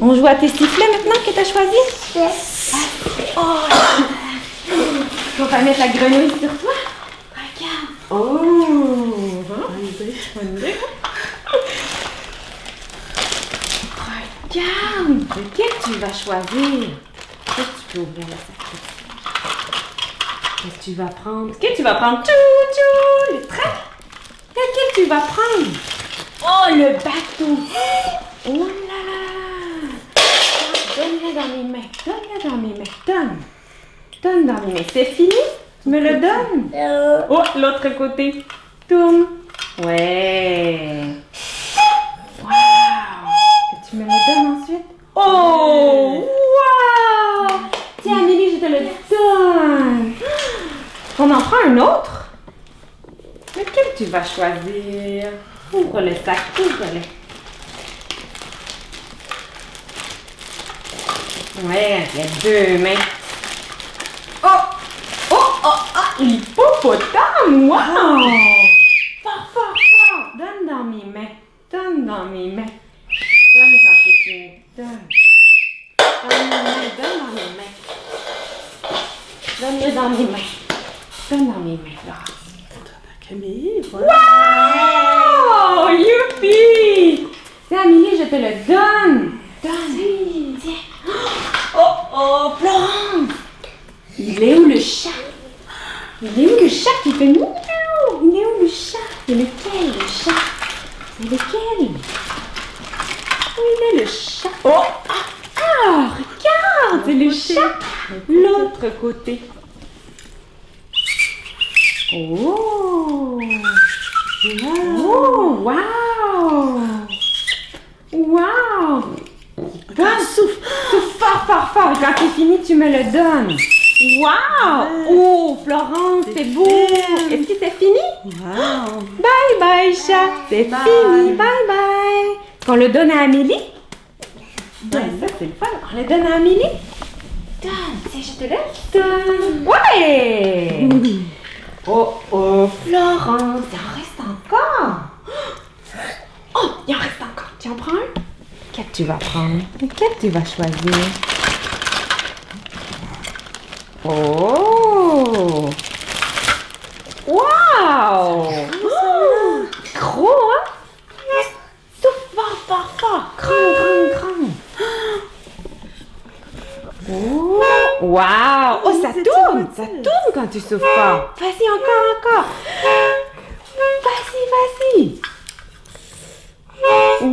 On joue à tes sifflets maintenant que t'as choisi? Oh! On va mettre la grenouille sur toi. Regarde. Oh! Hein? Regarde! Lequel tu vas choisir? Qu'est-ce que tu peux ouvrir la sac? Qu'est-ce que tu vas prendre? Qu'est-ce que tu vas prendre? Tchou, tchou! Le train? Lequel tu vas prendre? Oh, le bateau! Oh là là! Donne-le dans mes mains. Donne-le dans mes mains. Donne. Donne dans mes mains. C'est fini? Tu me le donnes? Oh, l'autre côté. Tourne. Ouais. Wow. Que tu me le donnes ensuite? Oh! Wow! Tiens, Amélie, je te le donne. On en prend un autre? Lequel tu vas choisir? Ouvre le sac, ouvre-le. Ouais, il y a deux mains. Ah! L'hippopotame! Wow! Fort, fort, fort! Donne dans mes mains. Donne dans mes mains. Donne quand c'est fini. Donne. Donne mes mains. Donne dans mes mains. Donne-le dans mes mains. Donne dans mes mains. Camille, voilà. Wow! Youpi! Tiens, Amélie, je te le donne. Donne. Tiens. Oh, oh, Florence! Il est où le chat? Il est où le chat qui fait miaou? Il est où le chat? C'est lequel, le chat? C'est lequel? Où il est le chat? Oh! Ah! ah, regarde! C'est le chat! L'autre côté. Oh! Oh, wow! Wow! Donne, souffle, souffle fort, fort, fort. Quand c'est fini, tu me le donnes. Wow! Oh, Florence, c'est beau! Est-ce que c'est fini? Wow. Bye bye, chat! C'est fini, bye bye! Qu'on le donne à Amélie? Donne, ça, c'est le fun. On le donne à Amélie? Donne, je te laisse. Donne. Ouais! Oh, oh, Florence, il en reste encore. Oh, il en reste encore. Tu en prends un? Quel tu vas prendre? Lequel tu vas choisir? Oh! Wow! Oh, ça tourne! Ça tourne quand tu souffles fort. Vas-y, encore, encore. Vas-y, vas-y.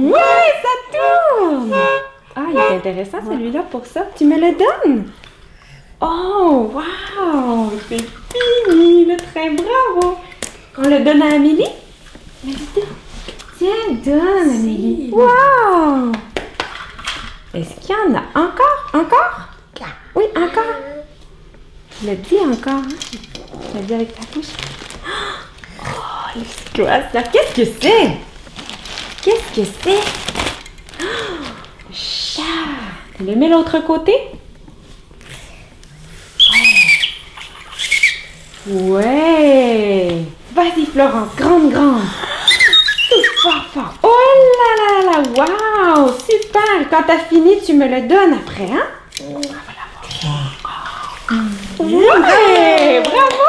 Ouais, ça tourne! Ah, il est intéressant celui-là pour ça. Tu me le donnes? Oh, wow! C'est fini, le train, bravo! On le donne à Amélie? Tiens, donne, Amélie. Wow! Est-ce qu'il y en a encore? Encore? Encore. Tu l'as dit encore, hein? Tu l'as dit avec ta bouche. Oh, là. Qu'est-ce que c'est? Qu'est-ce que c'est? Oh, chat. Tu le mets l'autre côté? Ouais. Vas-y, Florence, grande, grande. Fort, fort. Oh là là là là, waouh, super. Quand t'as fini, tu me le donnes après, hein? Ouais, bravo.